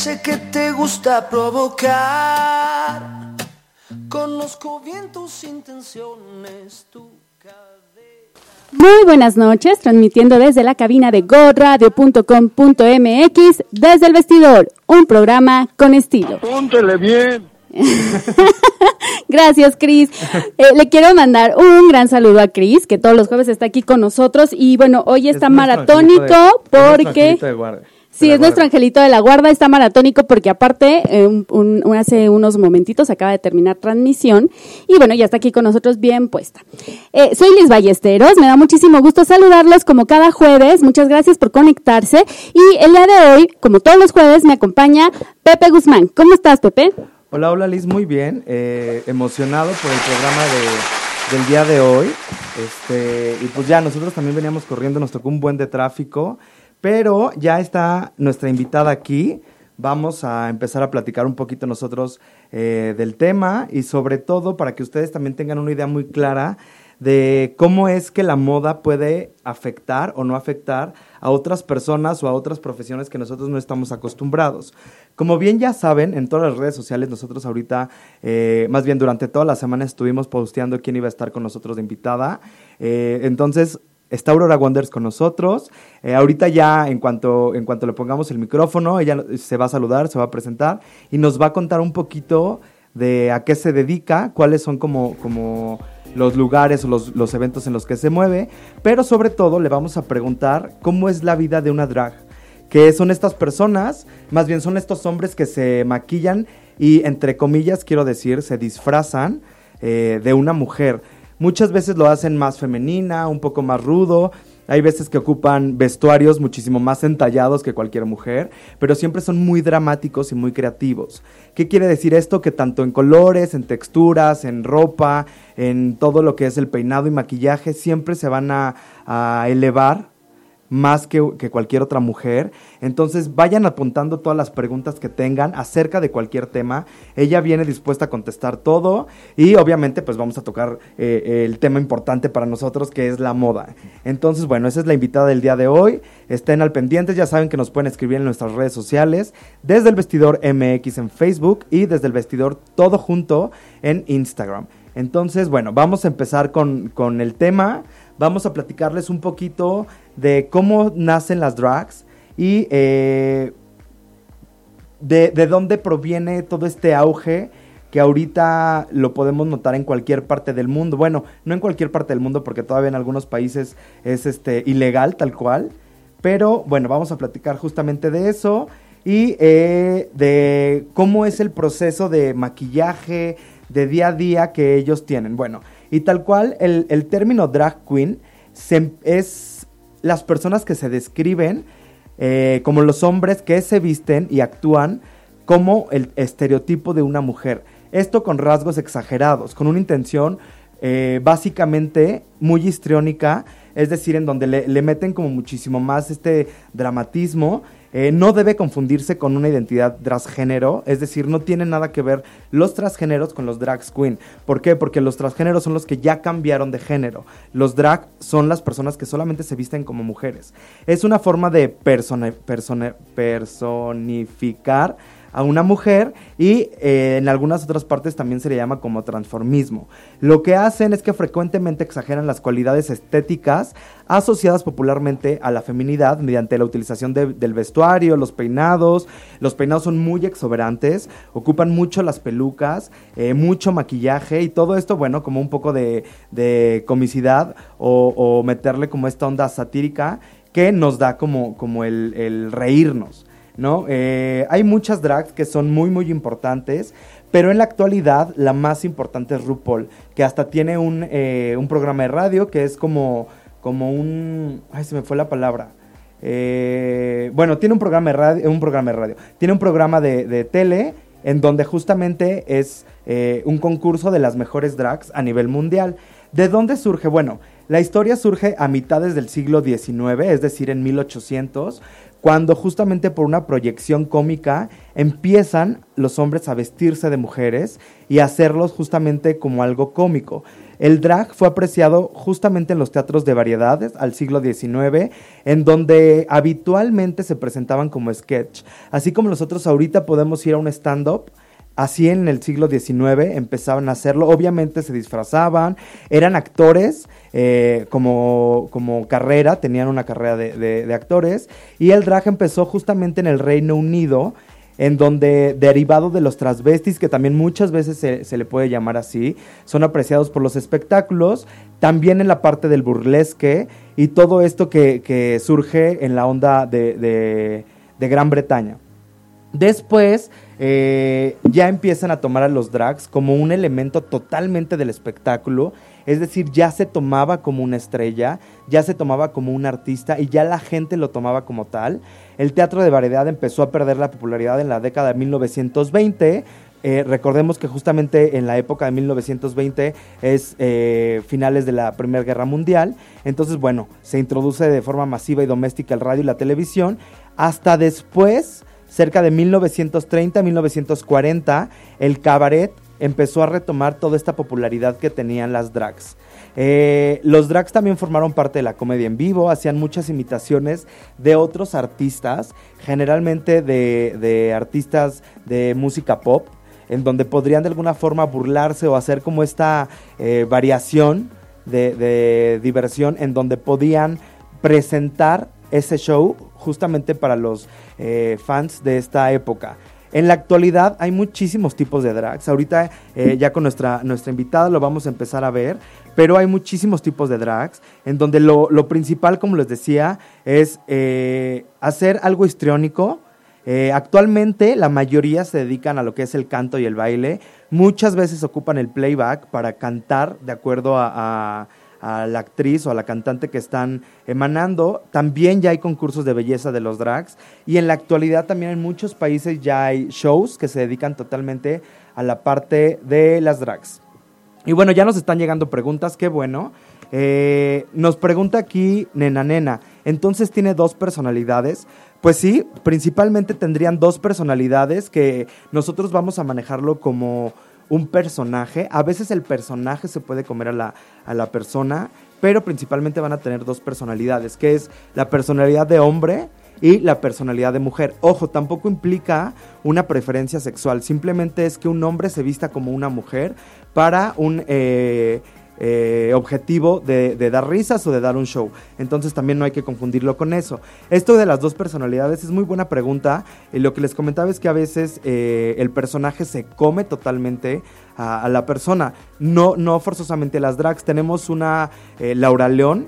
sé que te gusta provocar. Conozco bien tus intenciones, tu Muy buenas noches, transmitiendo desde la cabina de goradio.com.mx desde el vestidor, un programa con estilo. Póntele bien. Gracias, Cris. Eh, le quiero mandar un gran saludo a Cris, que todos los jueves está aquí con nosotros. Y bueno, hoy está maratónico porque... Sí, es nuestro angelito de la guarda, está maratónico porque aparte eh, hace unos momentitos acaba de terminar transmisión y bueno, ya está aquí con nosotros bien puesta. Eh, soy Liz Ballesteros, me da muchísimo gusto saludarlos como cada jueves, muchas gracias por conectarse y el día de hoy, como todos los jueves, me acompaña Pepe Guzmán. ¿Cómo estás, Pepe? Hola, hola Liz, muy bien, eh, emocionado por el programa del día de hoy. Este, y pues ya, nosotros también veníamos corriendo, nos tocó un buen de tráfico. Pero ya está nuestra invitada aquí. Vamos a empezar a platicar un poquito nosotros eh, del tema y sobre todo para que ustedes también tengan una idea muy clara de cómo es que la moda puede afectar o no afectar a otras personas o a otras profesiones que nosotros no estamos acostumbrados. Como bien ya saben, en todas las redes sociales nosotros ahorita, eh, más bien durante toda la semana estuvimos posteando quién iba a estar con nosotros de invitada. Eh, entonces, Está Aurora Wonders con nosotros. Eh, ahorita ya, en cuanto, en cuanto le pongamos el micrófono, ella se va a saludar, se va a presentar y nos va a contar un poquito de a qué se dedica, cuáles son como, como los lugares o los, los eventos en los que se mueve, pero sobre todo le vamos a preguntar cómo es la vida de una drag, que son estas personas, más bien son estos hombres que se maquillan y entre comillas quiero decir, se disfrazan eh, de una mujer. Muchas veces lo hacen más femenina, un poco más rudo. Hay veces que ocupan vestuarios muchísimo más entallados que cualquier mujer, pero siempre son muy dramáticos y muy creativos. ¿Qué quiere decir esto? Que tanto en colores, en texturas, en ropa, en todo lo que es el peinado y maquillaje, siempre se van a, elevar más que, cualquier otra mujer. Entonces vayan apuntando todas las preguntas que tengan acerca de cualquier tema. Ella viene dispuesta a contestar todo y obviamente pues vamos a tocar eh, el tema importante para nosotros que es la moda. Entonces bueno, esa es la invitada del día de hoy. Estén al pendiente, ya saben que nos pueden escribir en nuestras redes sociales, desde el vestidor MX en Facebook y desde el vestidor todo junto en Instagram. Entonces bueno, vamos a empezar con, con el tema vamos a platicarles un poquito de cómo nacen las drags y eh, de, dónde proviene todo este auge que ahorita lo podemos notar en cualquier parte del mundo. Bueno, no en cualquier parte del mundo porque todavía en algunos países es este ilegal tal cual. Pero bueno, vamos a platicar justamente de eso y eh, de cómo es el proceso de maquillaje de día a día que ellos tienen. Bueno, y tal cual, el, término drag queen es las personas que se describen eh, como los hombres que se visten y actúan como el estereotipo de una mujer. Esto con rasgos exagerados, con una intención eh, básicamente muy histriónica, es decir, en donde le, meten como muchísimo más este dramatismo eh, no debe confundirse con una identidad transgénero, es decir, no tiene nada que ver los transgéneros con los drag queen. ¿Por qué? Porque los transgéneros son los que ya cambiaron de género. Los drag son las personas que solamente se visten como mujeres. Es una forma de personificar a una mujer y eh, en algunas otras partes también se le llama como transformismo. Lo que hacen es que frecuentemente exageran las cualidades estéticas asociadas popularmente a la feminidad mediante la utilización del vestuario, los peinados. Los peinados son muy exuberantes, ocupan mucho las pelucas, eh, mucho maquillaje y todo esto, bueno, como un poco de, comicidad o, meterle como esta onda satírica que nos da como, como el reírnos. ¿No? Eh, hay muchas drags que son muy, muy importantes, pero en la actualidad la más importante es RuPaul, que hasta tiene un, eh, un programa de radio que es como, como un... Ay, se me fue la palabra. Eh, bueno, tiene un programa de radio, un programa de radio, tiene un programa de, tele en donde justamente es un concurso de las mejores drags a nivel mundial. ¿De dónde surge? Bueno, la historia surge a mitades del siglo XIX, es decir, en 1800, cuando justamente por una proyección cómica empiezan los hombres a vestirse de mujeres y hacerlos justamente como algo cómico. El drag fue apreciado justamente en los teatros de variedades al siglo XIX, en donde habitualmente se presentaban como sketch. Así como nosotros ahorita podemos ir a un stand-up, así en el siglo XIX empezaban a hacerlo. Obviamente se disfrazaban, eran actores eh, como, como carrera, tenían una carrera de, actores. Y el drag empezó justamente en el Reino Unido, en donde derivado de los transvestis, que también muchas veces se, le puede llamar así, son apreciados por los espectáculos, también en la parte del burlesque y todo esto que, surge en la onda de, de Gran Bretaña. Después eh, ya empiezan a tomar a los drags como un elemento totalmente del espectáculo, es decir, ya se tomaba como una estrella, ya se tomaba como un artista y ya la gente lo tomaba como tal. El teatro de variedad empezó a perder la popularidad en la década de 1920. Eh, recordemos que justamente en la época de 1920 es eh, finales de la Primera Guerra Mundial. Entonces, bueno, se introduce de forma masiva y doméstica el radio y la televisión. Hasta después cerca de 1930-1940, el cabaret empezó a retomar toda esta popularidad que tenían las drags. Eh, los drags también formaron parte de la comedia en vivo, hacían muchas imitaciones de otros artistas, generalmente de, artistas de música pop, en donde podrían de alguna forma burlarse o hacer como esta eh, variación de diversión en donde podían presentar ese show justamente para los eh, fans de esta época. En la actualidad hay muchísimos tipos de drags. Ahorita eh, ya con nuestra, nuestra invitada lo vamos a empezar a ver, pero hay muchísimos tipos de drags, en donde lo, principal, como les decía, es eh, hacer algo histriónico. actualmente la mayoría se dedican a lo que es el canto y el baile. Muchas veces ocupan el playback para cantar de acuerdo a la actriz o a la cantante que están emanando. También ya hay concursos de belleza de los drags y en la actualidad también en muchos países ya hay shows que se dedican totalmente a la parte de las drags. Y bueno, ya nos están llegando preguntas, qué bueno. Eh, nos pregunta aquí Nena Nena, entonces tiene dos personalidades. Pues sí, principalmente tendrían dos personalidades que nosotros vamos a manejarlo como un personaje. A veces el personaje se puede comer a la, a la persona, pero principalmente van a tener dos personalidades, que es la personalidad de hombre y la personalidad de mujer. Ojo, tampoco implica una preferencia sexual, simplemente es que un hombre se vista como una mujer para un... Eh, eh, objetivo de, dar risas o de dar un show. Entonces también no hay que confundirlo con eso. Esto de las dos personalidades es muy buena pregunta. Y lo que les comentaba es que a veces eh, el personaje se come totalmente a, la persona. No, no forzosamente las drags. Tenemos una eh, Laura León,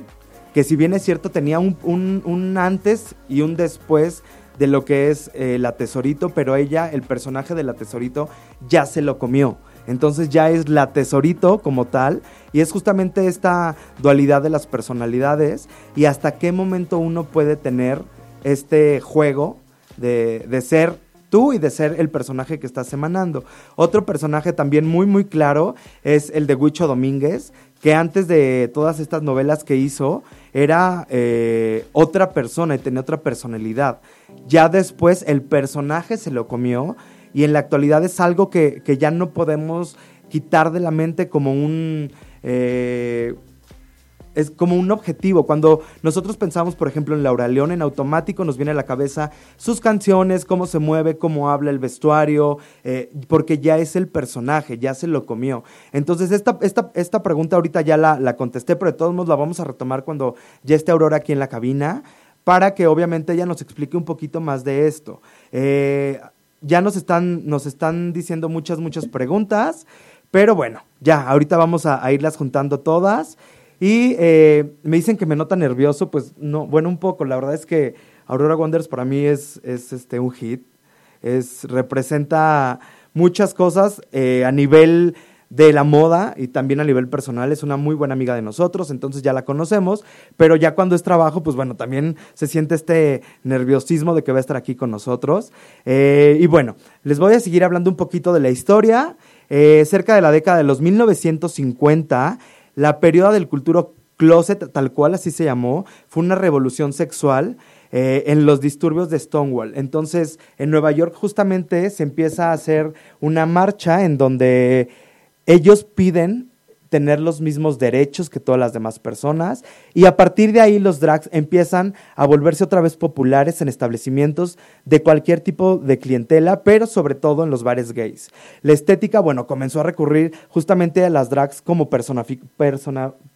que si bien es cierto tenía un, un, antes y un después de lo que es la tesorito, pero ella, el personaje de la tesorito, ya se lo comió. Entonces ya es la tesorito como tal y es justamente esta dualidad de las personalidades y hasta qué momento uno puede tener este juego de, de ser tú y de ser el personaje que estás emanando. Otro personaje también muy muy claro es el de Huicho Domínguez, que antes de todas estas novelas que hizo era eh, otra persona y tenía otra personalidad. Ya después el personaje se lo comió y en la actualidad es algo que, ya no podemos quitar de la mente como un... Eh, es como un objetivo. Cuando nosotros pensamos, por ejemplo, en Laura León, en automático nos viene a la cabeza sus canciones, cómo se mueve, cómo habla el vestuario, eh, porque ya es el personaje, ya se lo comió. Entonces, esta, esta, esta pregunta ahorita ya la, la, contesté, pero de todos modos la vamos a retomar cuando ya esté Aurora aquí en la cabina, para que obviamente ella nos explique un poquito más de esto. Eh, ya nos están, nos están diciendo muchas, muchas preguntas, pero bueno, ya, ahorita vamos a, irlas juntando todas. Y eh, me dicen que me nota nervioso, pues no, bueno, un poco, la verdad es que Aurora Wonders para mí es, es este, un hit, es, representa muchas cosas eh, a nivel de la moda y también a nivel personal. Es una muy buena amiga de nosotros, entonces ya la conocemos, pero ya cuando es trabajo, pues bueno, también se siente este nerviosismo de que va a estar aquí con nosotros. Eh, y bueno, les voy a seguir hablando un poquito de la historia. Eh, cerca de la década de los 1950, la periodo del culturo closet, tal cual así se llamó, fue una revolución sexual eh, en los disturbios de Stonewall. Entonces, en Nueva York justamente se empieza a hacer una marcha en donde ellos piden tener los mismos derechos que todas las demás personas y a partir de ahí los drags empiezan a volverse otra vez populares en establecimientos de cualquier tipo de clientela, pero sobre todo en los bares gays. La estética, bueno, comenzó a recurrir justamente a las drags como persona,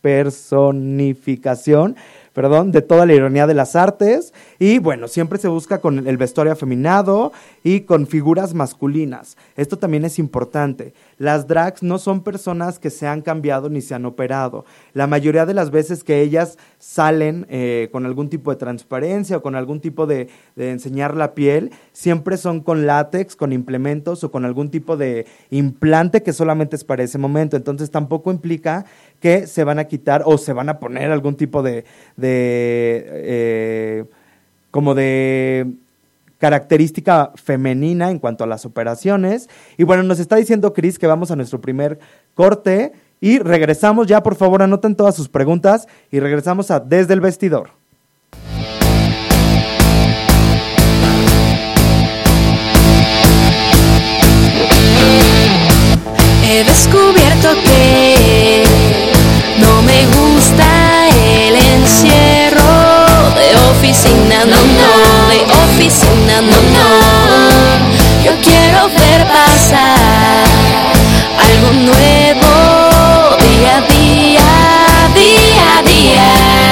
personificación perdón, de toda la ironía de las artes. Y bueno, siempre se busca con el vestuario afeminado y con figuras masculinas. Esto también es importante. Las drags no son personas que se han cambiado ni se han operado. La mayoría de las veces que ellas salen eh, con algún tipo de transparencia o con algún tipo de, enseñar la piel, siempre son con látex, con implementos o con algún tipo de implante que solamente es para ese momento. Entonces tampoco implica que se van a quitar o se van a poner algún tipo de, de eh, como de característica femenina en cuanto a las operaciones. Y bueno, nos está diciendo Cris que vamos a nuestro primer corte y regresamos ya, por favor, anoten todas sus preguntas y regresamos a Desde el Vestidor. He descubierto que no me gusta el encierro de oficina, no, no, de oficina, no, no. Yo quiero ver pasar algo nuevo día a día, día a día.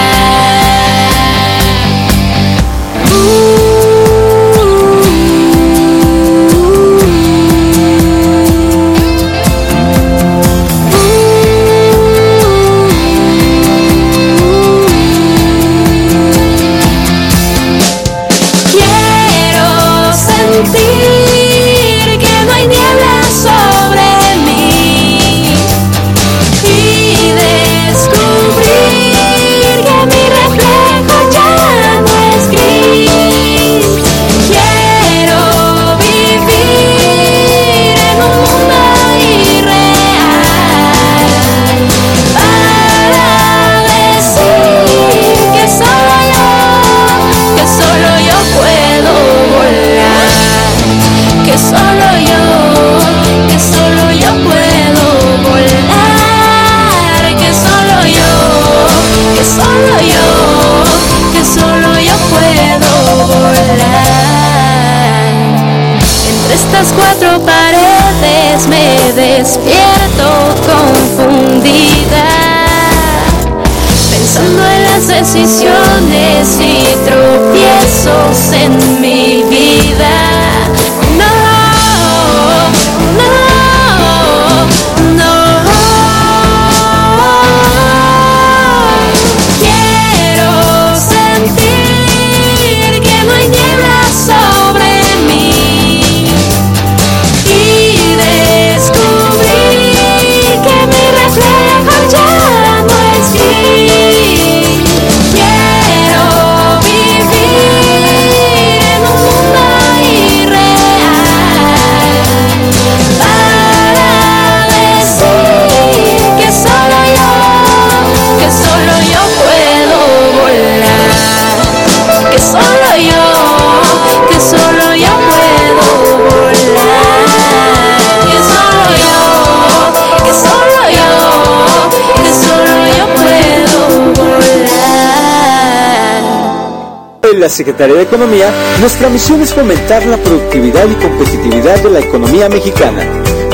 La Secretaría de Economía, nuestra misión es fomentar la productividad y competitividad de la economía mexicana,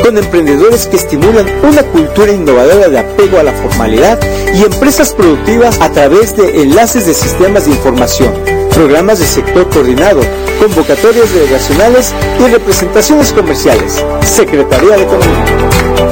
con emprendedores que estimulan una cultura innovadora de apego a la formalidad y empresas productivas a través de enlaces de sistemas de información, programas de sector coordinado, convocatorias delegacionales y representaciones comerciales. Secretaría de Economía.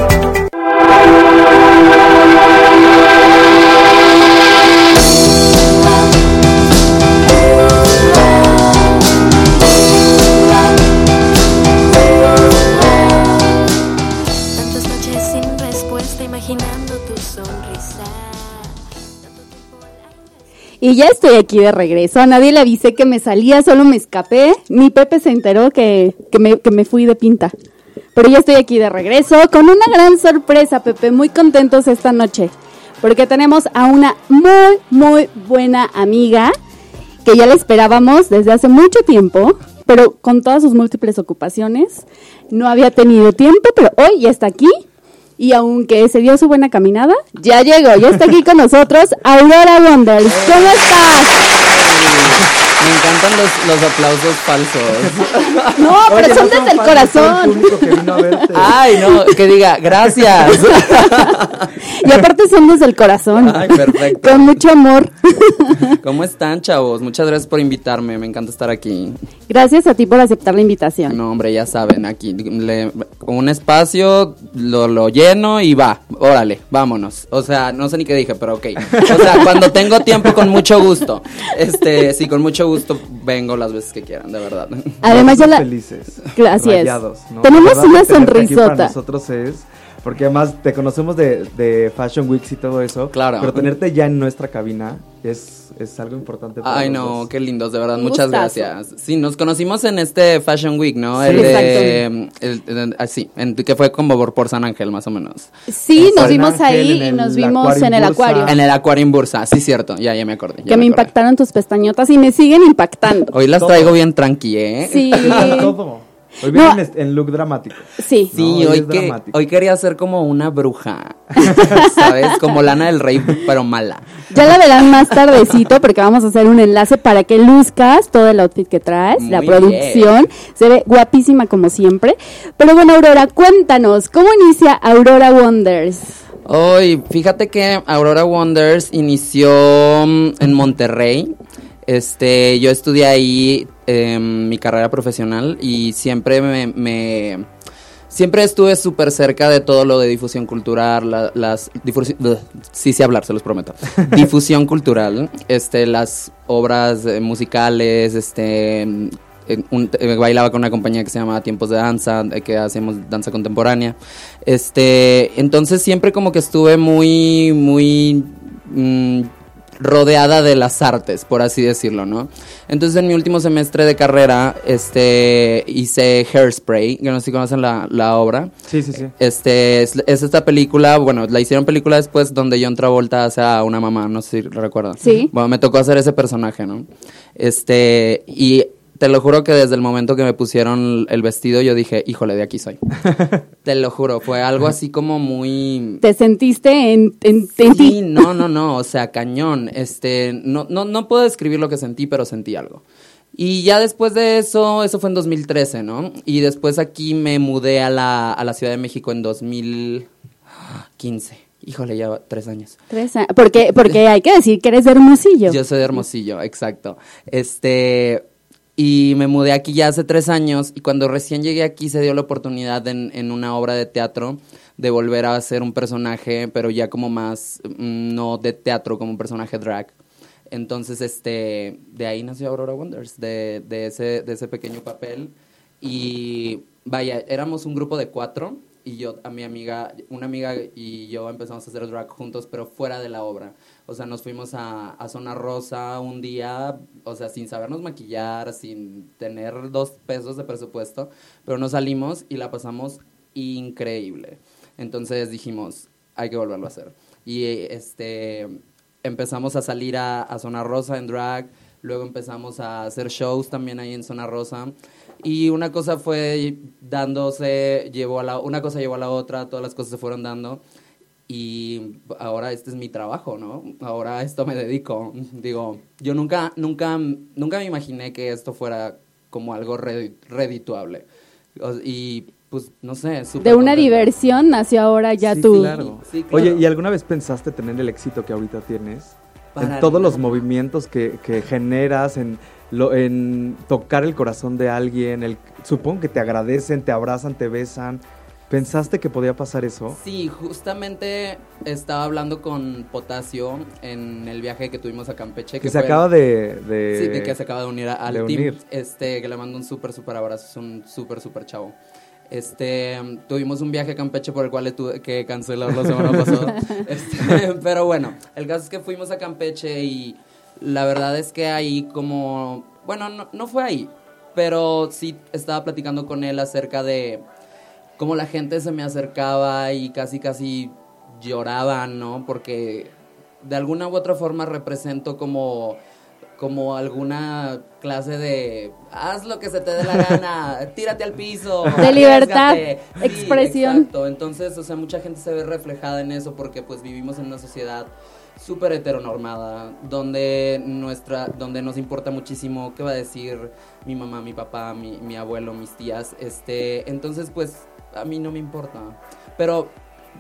Y ya estoy aquí de regreso. A nadie le avisé que me salía, solo me escapé. Ni Pepe se enteró que, que, me, que me fui de pinta. Pero ya estoy aquí de regreso con una gran sorpresa, Pepe. Muy contentos esta noche. Porque tenemos a una muy, muy buena amiga que ya la esperábamos desde hace mucho tiempo, pero con todas sus múltiples ocupaciones, no había tenido tiempo, pero hoy ya está aquí. Y aunque se dio su buena caminada, ya llegó, ya está aquí con nosotros Aurora Wonders. ¿Cómo estás? Me encantan los, los aplausos falsos. No, pero son desde el corazón. Ay, no, que diga, gracias. Y aparte son desde el corazón. Ay, perfecto. Con mucho amor. ¿Cómo están, chavos? Muchas gracias por invitarme, me encanta estar aquí. Gracias a ti por aceptar la invitación. No, hombre, ya saben, aquí le, un espacio, lo, lo lleno y va, órale, vámonos. O sea, no sé ni qué dije, pero ok. O sea, cuando tengo tiempo, con mucho gusto. Este, sí, con mucho gusto vengo las veces que quieran, de verdad. Además, ya la... felices. Gracias. Tenemos una sonrisota. Para nosotros es porque además te conocemos de, de, Fashion Weeks y todo eso. Claro. Pero tenerte ya en nuestra cabina es, es algo importante. Para Ay, no, qué lindos, de verdad. muchas gracias. Sí, nos conocimos en este Fashion Week, ¿no? Sí, el de. El, ah, sí, en, que fue como por, por, San Ángel, más o menos. Sí, nos vimos ahí y nos vimos en el acuario. En el acuario en Bursa, sí, cierto. Ya, ya me acordé. que me, impactaron tus pestañotas y me siguen impactando. Hoy las traigo bien tranqui, ¿eh? Sí. todo. Hoy viene en look dramático. Sí. Sí, hoy, que, hoy quería ser como una bruja, ¿sabes? Como Lana del Rey, pero mala. Ya la verán más tardecito porque vamos a hacer un enlace para que luzcas todo el outfit que traes, la producción. Se ve guapísima como siempre. Pero bueno, Aurora, cuéntanos, ¿cómo inicia Aurora Wonders? Hoy, fíjate que Aurora Wonders inició mm, en Monterrey. Este, yo estudié ahí Em, mi carrera profesional y siempre me, siempre estuve súper cerca de todo lo de difusión cultural, las sí sé hablar, se los prometo. difusión cultural, este, las obras eh, musicales, este, eh, bailaba con una compañía que se llama Tiempos de Danza, que hacemos danza contemporánea. Este, entonces siempre como que estuve muy, muy mm, rodeada de las artes, por así decirlo, ¿no? Entonces en mi último semestre de carrera, este, hice Hairspray, que no sé si conocen la, obra. Sí, sí, sí. Este, es, esta película, bueno, la hicieron película después donde John Travolta hace a una mamá, no sé si recuerdan. Sí. Bueno, me tocó hacer ese personaje, ¿no? Este, y te lo juro que desde el momento que me pusieron el vestido yo dije, híjole, de aquí soy. te lo juro, fue algo así como muy... ¿Te sentiste en, en, sí, no, no, no, o sea, cañón. Este, no, no, no puedo describir lo que sentí, pero sentí algo. Y ya después de eso, eso fue en 2013, ¿no? Y después aquí me mudé a la, a la Ciudad de México en 2015. Híjole, ya tres años. Tres años. Porque, porque hay que decir que eres de Hermosillo. Yo soy de Hermosillo, exacto. Este, y me mudé aquí ya hace tres años y cuando recién llegué aquí se dio la oportunidad en, en una obra de teatro de volver a ser un personaje, pero ya como más, mm, no de teatro, como un personaje drag. Entonces, este, de ahí nació Aurora Wonders, de, de, ese, de ese pequeño papel. Y vaya, éramos un grupo de cuatro y yo, a mi amiga, una amiga y yo empezamos a hacer drag juntos, pero fuera de la obra. O sea, nos fuimos a, a Zona Rosa un día, o sea, sin sabernos maquillar, sin tener dos pesos de presupuesto, pero nos salimos y la pasamos increíble. Entonces dijimos, hay que volverlo a hacer. Y este, empezamos a salir a, a Zona Rosa en drag, luego empezamos a hacer shows también ahí en Zona Rosa. Y una cosa fue dándose, llevó a la, una cosa llevó a la otra, todas las cosas se fueron dando y ahora este es mi trabajo, ¿no? Ahora a esto me dedico. Digo, yo nunca, nunca, nunca me imaginé que esto fuera como algo redituable. Y pues, no sé. De una diversión nació ahora ya tú. Claro. Oye, ¿y alguna vez pensaste tener el éxito que ahorita tienes? en todos los movimientos que, que generas, en, lo, en tocar el corazón de alguien, el, supongo que te agradecen, te abrazan, te besan. ¿Pensaste que podía pasar eso? Sí, justamente estaba hablando con Potasio en el viaje que tuvimos a Campeche. Que, se acaba de, Sí, de que se acaba de unir al team. Este, que le mando un súper, súper abrazo. Es un súper, súper chavo. Este, tuvimos un viaje a Campeche por el cual tuve que cancelar la semana pasada. Este, pero bueno, el caso es que fuimos a Campeche y la verdad es que ahí como... Bueno, no, no fue ahí, pero sí estaba platicando con él acerca de como la gente se me acercaba y casi casi lloraban, ¿no? Porque de alguna u otra forma represento como como alguna clase de haz lo que se te dé la gana, tírate al piso. De libertad, expresión. Exacto, entonces, o sea, mucha gente se ve reflejada en eso porque pues vivimos en una sociedad súper heteronormada, donde nuestra, donde nos importa muchísimo qué va a decir mi mamá, mi papá, mi, mi abuelo, mis tías, este, entonces pues a mí no me importa. Pero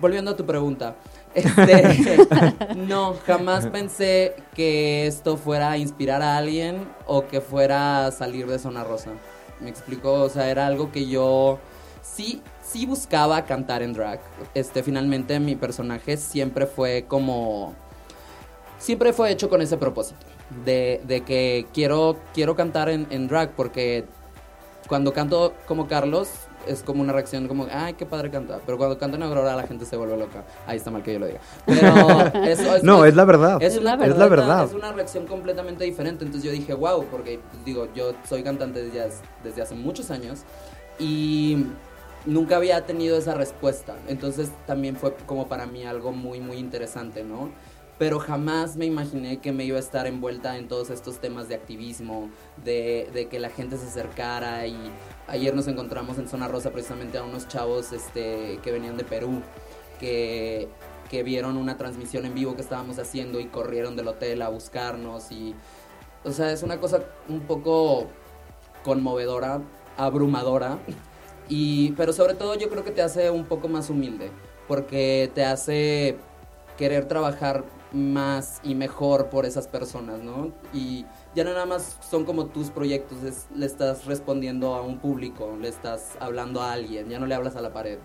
volviendo a tu pregunta, este, no, jamás pensé que esto fuera inspirar a alguien o que fuera salir de zona rosa. Me explico, o sea, era algo que yo sí, sí buscaba cantar en drag. Este, finalmente mi personaje siempre fue como, siempre fue hecho con ese propósito de, de que quiero, quiero cantar en drag porque cuando canto como Carlos es como una reacción como, ay, qué padre canta. Pero cuando canta en Aurora la gente se vuelve loca. Ahí está mal que yo lo diga. Pero eso es... no, es la verdad. Es, una, es la verdad. Es una reacción completamente diferente. Entonces yo dije, wow, porque digo, yo soy cantante desde, desde hace muchos años y nunca había tenido esa respuesta. Entonces también fue como para mí algo muy, muy interesante, ¿no? Pero jamás me imaginé que me iba a estar envuelta en todos estos temas de activismo, de, de, que la gente se acercara. Y ayer nos encontramos en Zona Rosa precisamente a unos chavos este, que venían de Perú, que, que vieron una transmisión en vivo que estábamos haciendo y corrieron del hotel a buscarnos. Y, o sea, es una cosa un poco conmovedora, abrumadora, y, pero sobre todo yo creo que te hace un poco más humilde, porque te hace querer trabajar más y mejor por esas personas, ¿no? Y ya no nada más son como tus proyectos, le estás respondiendo a un público, le estás hablando a alguien, ya no le hablas a la pared.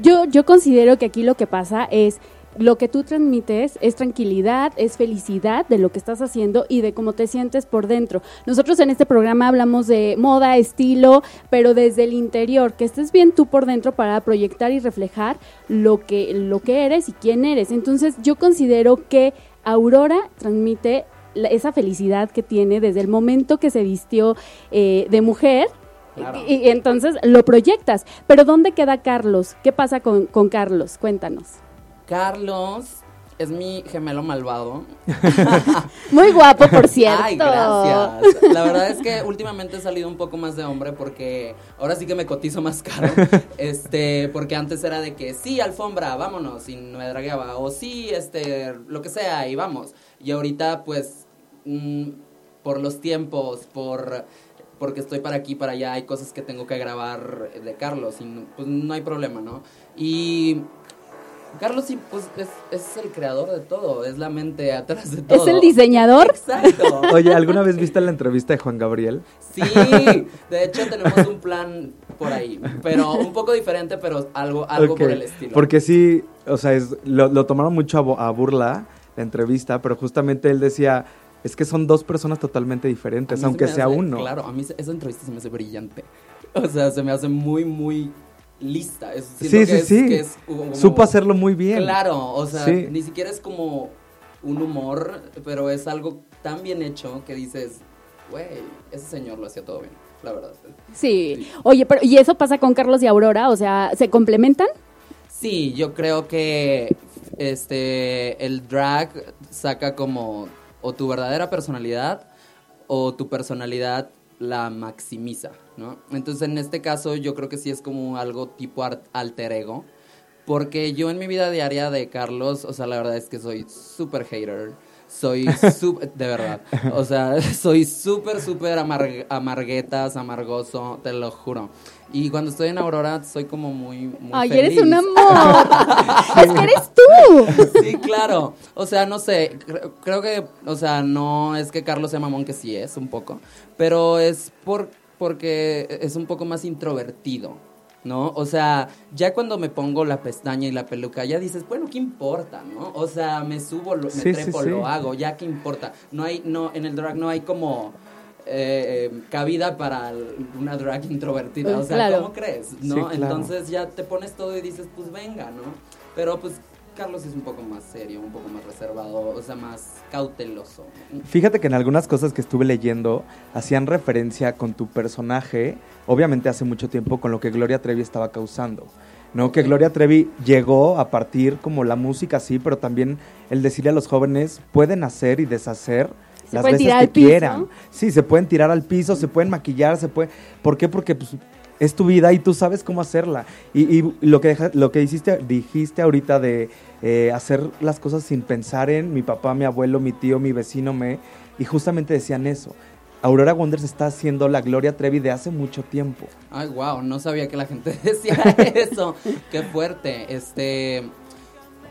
Yo, yo considero que aquí lo que pasa es lo que tú transmites es tranquilidad, es felicidad de lo que estás haciendo y de cómo te sientes por dentro. Nosotros en este programa hablamos de moda, estilo, pero desde el interior, que estés bien tú por dentro para proyectar y reflejar lo que, lo que eres y quién eres. Entonces yo considero que Aurora transmite esa felicidad que tiene desde el momento que se vistió eh, de mujer Y, entonces lo proyectas. Pero ¿dónde queda Carlos? ¿Qué pasa con, con Carlos? Cuéntanos. Carlos es mi gemelo malvado. Muy guapo, por cierto. Ay, gracias. La verdad es que últimamente he salido un poco más de hombre porque ahora sí que me cotizo más caro. Este, porque antes era de que sí, alfombra, vámonos, y no me dragueaba. O sí, este, lo que sea, y vamos. Y ahorita, pues, mm, por los tiempos, por porque estoy para aquí, para allá, hay cosas que tengo que grabar de Carlos, y pues no hay problema, ¿no? Y Carlos sí, pues es, el creador de todo, es la mente atrás de todo. ¿Es el diseñador? Exacto. Oye, ¿alguna vez viste la entrevista de Juan Gabriel? Sí, de hecho tenemos un plan por ahí, pero un poco diferente, pero algo, algo por el estilo. Porque sí, o sea, es, lo, tomaron mucho a, burla la entrevista, pero justamente él decía, es que son dos personas totalmente diferentes, aunque sea uno. Claro, a mí esa entrevista se me hace brillante. O sea, se me hace muy, muy lista. sí, sí, sí. Supo hacerlo muy bien. Claro, o sea, ni siquiera es como un humor, pero es algo tan bien hecho que dices, güey, ese señor lo hacía todo bien, la verdad. Sí. Oye, pero ¿y eso pasa con Carlos y Aurora? O sea, ¿se complementan? Sí, yo creo que este el drag saca como o tu verdadera personalidad o tu personalidad la maximiza, ¿no? Entonces en este caso yo creo que sí es como algo tipo alter ego, porque yo en mi vida diaria de Carlos, o sea, la verdad es que soy súper hater, soy súper, de verdad, o sea, soy súper, súper amarguetas, amargoso, te lo juro. Y cuando estoy en Aurora soy como muy, muy Ay, eres un amor. es que eres tú. Sí, claro. O sea, no sé, creo, que, o sea, no es que Carlos sea mamón, que sí es un poco, pero es por, porque es un poco más introvertido. ¿no? O sea, ya cuando me pongo la pestaña y la peluca, ya dices, bueno, ¿qué importa, no? O sea, me subo, me trepo, lo hago, ya qué importa. No hay, no, en el drag no hay como eh, cabida para una drag introvertida. O sea, ¿cómo crees? ¿No? Entonces ya te pones todo y dices, pues venga, ¿no? Pero pues Carlos es un poco más serio, un poco más reservado, o sea, más cauteloso. Fíjate que en algunas cosas que estuve leyendo hacían referencia con tu personaje, obviamente hace mucho tiempo, con lo que Gloria Trevi estaba causando. ¿no? Que Gloria Trevi llegó a partir como la música sí, pero también el decirle a los jóvenes pueden hacer y deshacer las veces tirar que al piso. quieran. Sí, se pueden tirar al piso, se pueden maquillar, se puede... ¿Por qué? Porque pues, es tu vida y tú sabes cómo hacerla. Y, y lo que deja- lo que hiciste, dijiste ahorita de eh, hacer las cosas sin pensar en mi papá, mi abuelo, mi tío, mi vecino, me... Y justamente decían eso. Aurora Wonders está haciendo la Gloria Trevi de hace mucho tiempo. Ay, wow, no sabía que la gente decía eso. Qué fuerte. Este,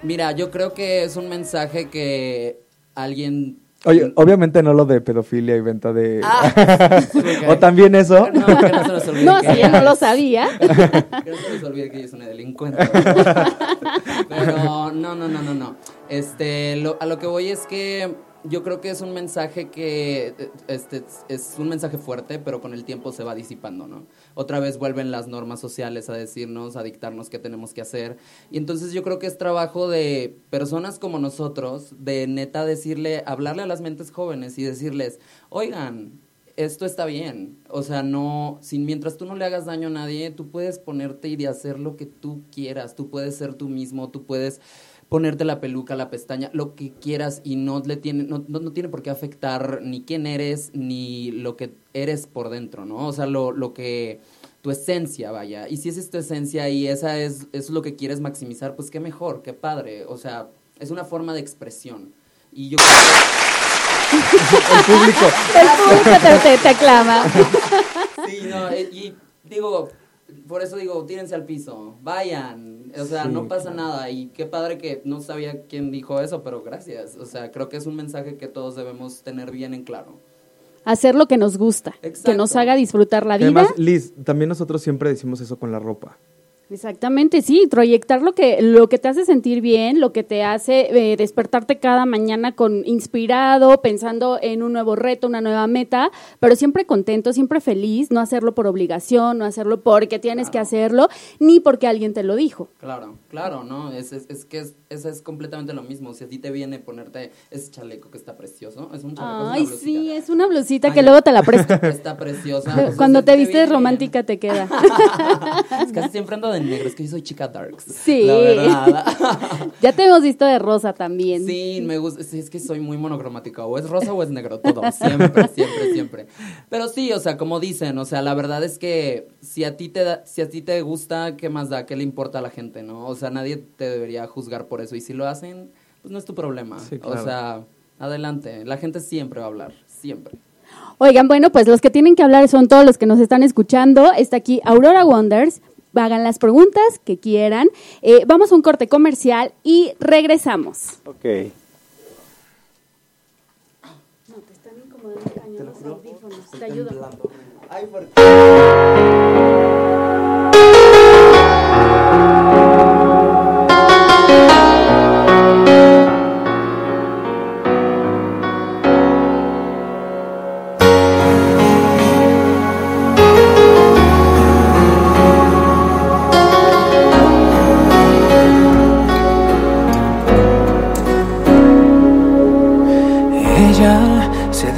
mira, yo creo que es un mensaje que alguien Oye, obviamente no lo de pedofilia y venta de... Ah, o también eso. No, que no se nos olvide No, que sí, no lo sabía. Que no se olvide que ella es una delincuente. Pero no, no, no, no, no. Este, lo- a lo que voy es que yo creo que es un mensaje que eh, este es un mensaje fuerte, pero con el tiempo se va disipando, ¿no? Otra vez vuelven las normas sociales a decirnos, a dictarnos qué tenemos que hacer. Y entonces yo creo que es trabajo de personas como nosotros, de neta decirle, hablarle a las mentes jóvenes y decirles, oigan, esto está bien. O sea, no, sin mientras tú no le hagas daño a nadie, tú puedes ponerte y de hacer lo que tú quieras. Tú puedes ser tú mismo, tú puedes ponerte la peluca, la pestaña, lo que quieras y no le tiene, no, no, no tiene por qué afectar ni quién eres ni lo que eres por dentro, ¿no? O sea, lo, lo que tu esencia, vaya. Y si esa es tu esencia y esa es, es lo que quieres maximizar, pues qué mejor, qué padre. O sea, es una forma de expresión. Y yo creo que- El público. El público te, te, te aclama. Sí, no, y digo, por eso digo, tírense al piso, vayan, o sea, Sí, no pasa nada, y qué padre que no sabía quién dijo eso, pero gracias, o sea, creo que es un mensaje que todos debemos tener bien en claro. Hacer lo que nos gusta, que Exacto. nos haga disfrutar la vida. Además, Liz, también nosotros siempre decimos eso con la ropa. Exactamente, sí, proyectar lo que lo que te hace sentir bien, lo que te hace eh, despertarte cada mañana con inspirado, pensando en un nuevo reto, una nueva meta, pero siempre contento, siempre feliz, no hacerlo por obligación, no hacerlo porque tienes que hacerlo, ni porque alguien te lo dijo. Claro, claro, ¿no? Es, es, es que es, es completamente lo mismo, si a ti te viene ponerte ese chaleco que está precioso, es un chaleco, Ay, es una sí, es una blusita Ay, que luego te la presto. Está preciosa. o sea, Cuando te se vistes bien. romántica te queda. es casi siempre ando de negro, es que yo soy chica darks. Sí. La verdad. ya te hemos visto de rosa también. Sí, me gusta, sí, es que soy muy monocromática, o es rosa o es negro, todo, siempre, siempre, siempre. Pero sí, o sea, como dicen, o sea, la verdad es que si a ti te da, si a ti te gusta, ¿qué más da? ¿Qué le importa a la gente, no? O sea, nadie te debería juzgar por eso y si lo hacen, pues no es tu problema. Sí, claro. O sea, adelante, la gente siempre va a hablar, siempre. Oigan, bueno, pues los que tienen que hablar son todos los que nos están escuchando. Está aquí Aurora Wonders. Hagan las preguntas que quieran. Eh, vamos a un corte comercial y regresamos. Ok. No, te están incomodando cañón los audífonos. Te ayudo. Ella se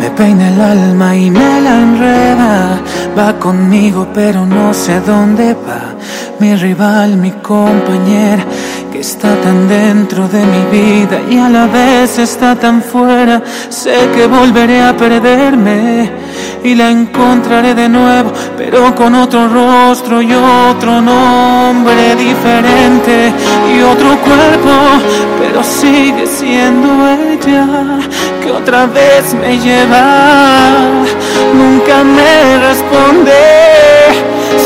Me peina el alma y me la enreda. Va conmigo, pero no sé dónde va. Mi rival, mi compañera, que está tan dentro de mi vida y a la vez está tan fuera. Sé que volveré a perderme y la encontraré de nuevo, pero con otro rostro y otro nombre diferente y otro cuerpo, pero sigue siendo ella que otra vez me lleva. Nunca me responde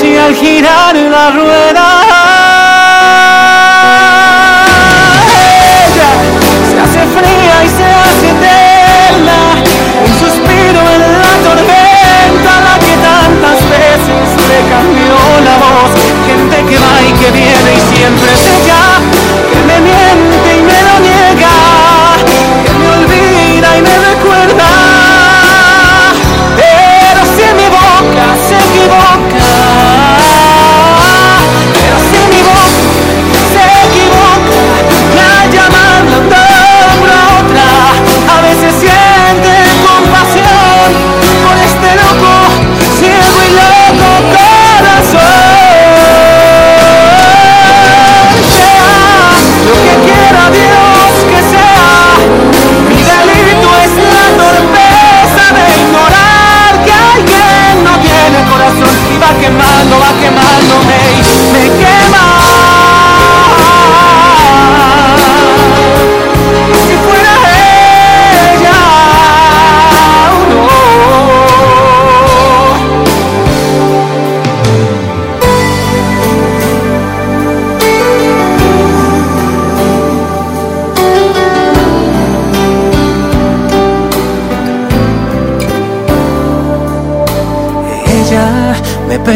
si al girar la rueda ella se hace fría y se hace eterna. la voz, gente que va y que viene y siempre es ella que me miente.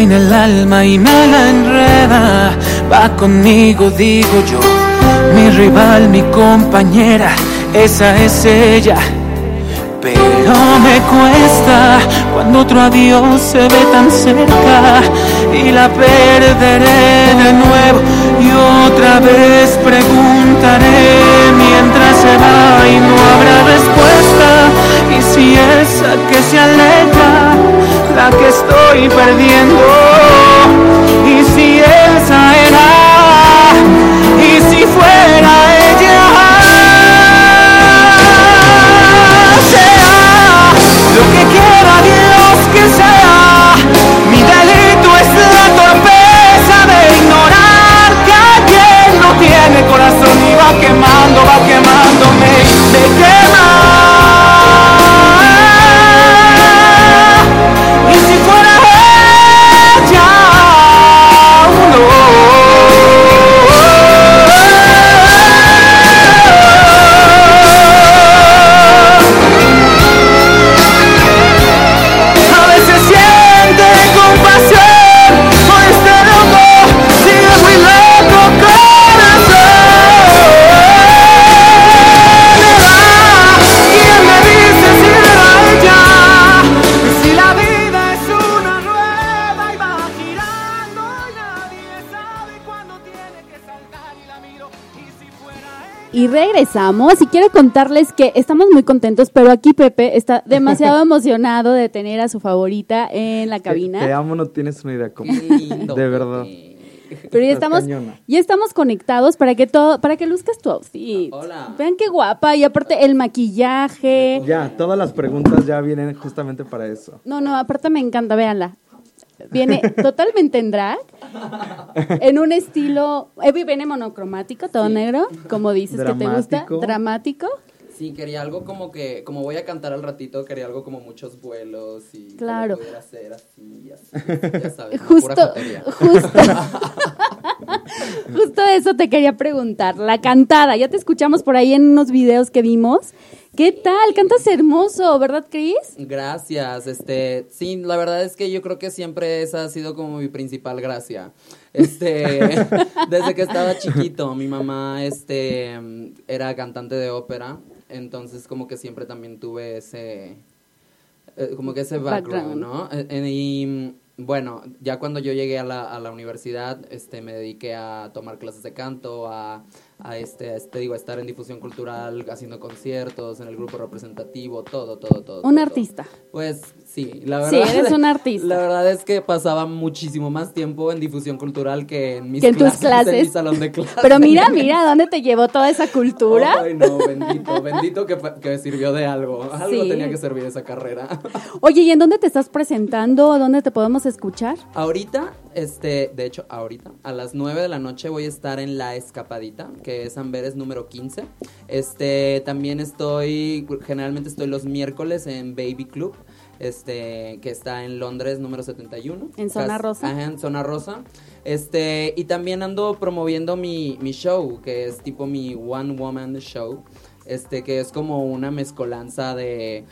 Peina el alma y me la enreda. Va conmigo, digo yo, mi rival, mi compañera, esa es ella. Pero me cuesta cuando otro adiós se ve tan cerca y la perderé de nuevo y otra vez preguntaré mientras se va y no habrá respuesta y si esa que se aleja la que estoy perdiendo. Y si esa era Y regresamos y quiero contarles que estamos muy contentos, pero aquí Pepe está demasiado emocionado de tener a su favorita en la cabina. te amo, no tienes una idea cómo. Lindo, De verdad. Pepe. Pero ya estamos, ya estamos conectados para que todo, para que luzcas tu outfit. Hola. Vean qué guapa y aparte el maquillaje. Ya, todas las preguntas ya vienen justamente para eso. No, no, aparte me encanta, véanla. Viene totalmente en drag, en un estilo, eh, viene monocromático, todo negro, como dices que te gusta, Dramático. Sí, quería algo como que, como voy a cantar al ratito, quería algo como muchos vuelos y Claro. pudiera hacer así, así, ya sabes. Justo, Pura justo, justo eso te quería preguntar. La cantada, ya te escuchamos por ahí en unos videos que vimos. ¿Qué tal? Cantas hermoso, ¿verdad, Cris? Gracias, este, sí, la verdad es que yo creo que siempre esa ha sido como mi principal gracia. Este, desde que estaba chiquito, mi mamá, este, era cantante de ópera, entonces como que siempre también tuve ese, eh, como que ese background, ¿no? Eh, eh, y bueno, ya cuando yo llegué a la, a la universidad, este, me dediqué a tomar clases de canto, a, a este, a este, digo, a estar en difusión cultural, haciendo conciertos, en el grupo representativo, todo, todo, todo. Un todo, artista. todo. Pues sí, la Sí, verdad. eres un artista. La verdad es que pasaba muchísimo más tiempo en difusión cultural que en mis Que en tus clases, en mi clases. salón de clases. Pero mira, mira, ¿dónde te llevó toda esa cultura? Ay, no, bendito, bendito que, que sirvió de algo. Algo Sí. tenía que servir esa carrera. Oye, ¿y en dónde te estás presentando? ¿Dónde te podemos escuchar? Ahorita, este, de hecho, ahorita, a las 9 de la noche voy a estar en La Escapadita, que es Amberes número 15. Este, también estoy, generalmente estoy los miércoles en Baby Club, este, que está en Londres número 71. ¿En Zona Cas- Rosa? Ajá, en Zona Rosa. Este, y también ando promoviendo mi, mi show, que es tipo mi One Woman Show, este, que es como una mezcolanza de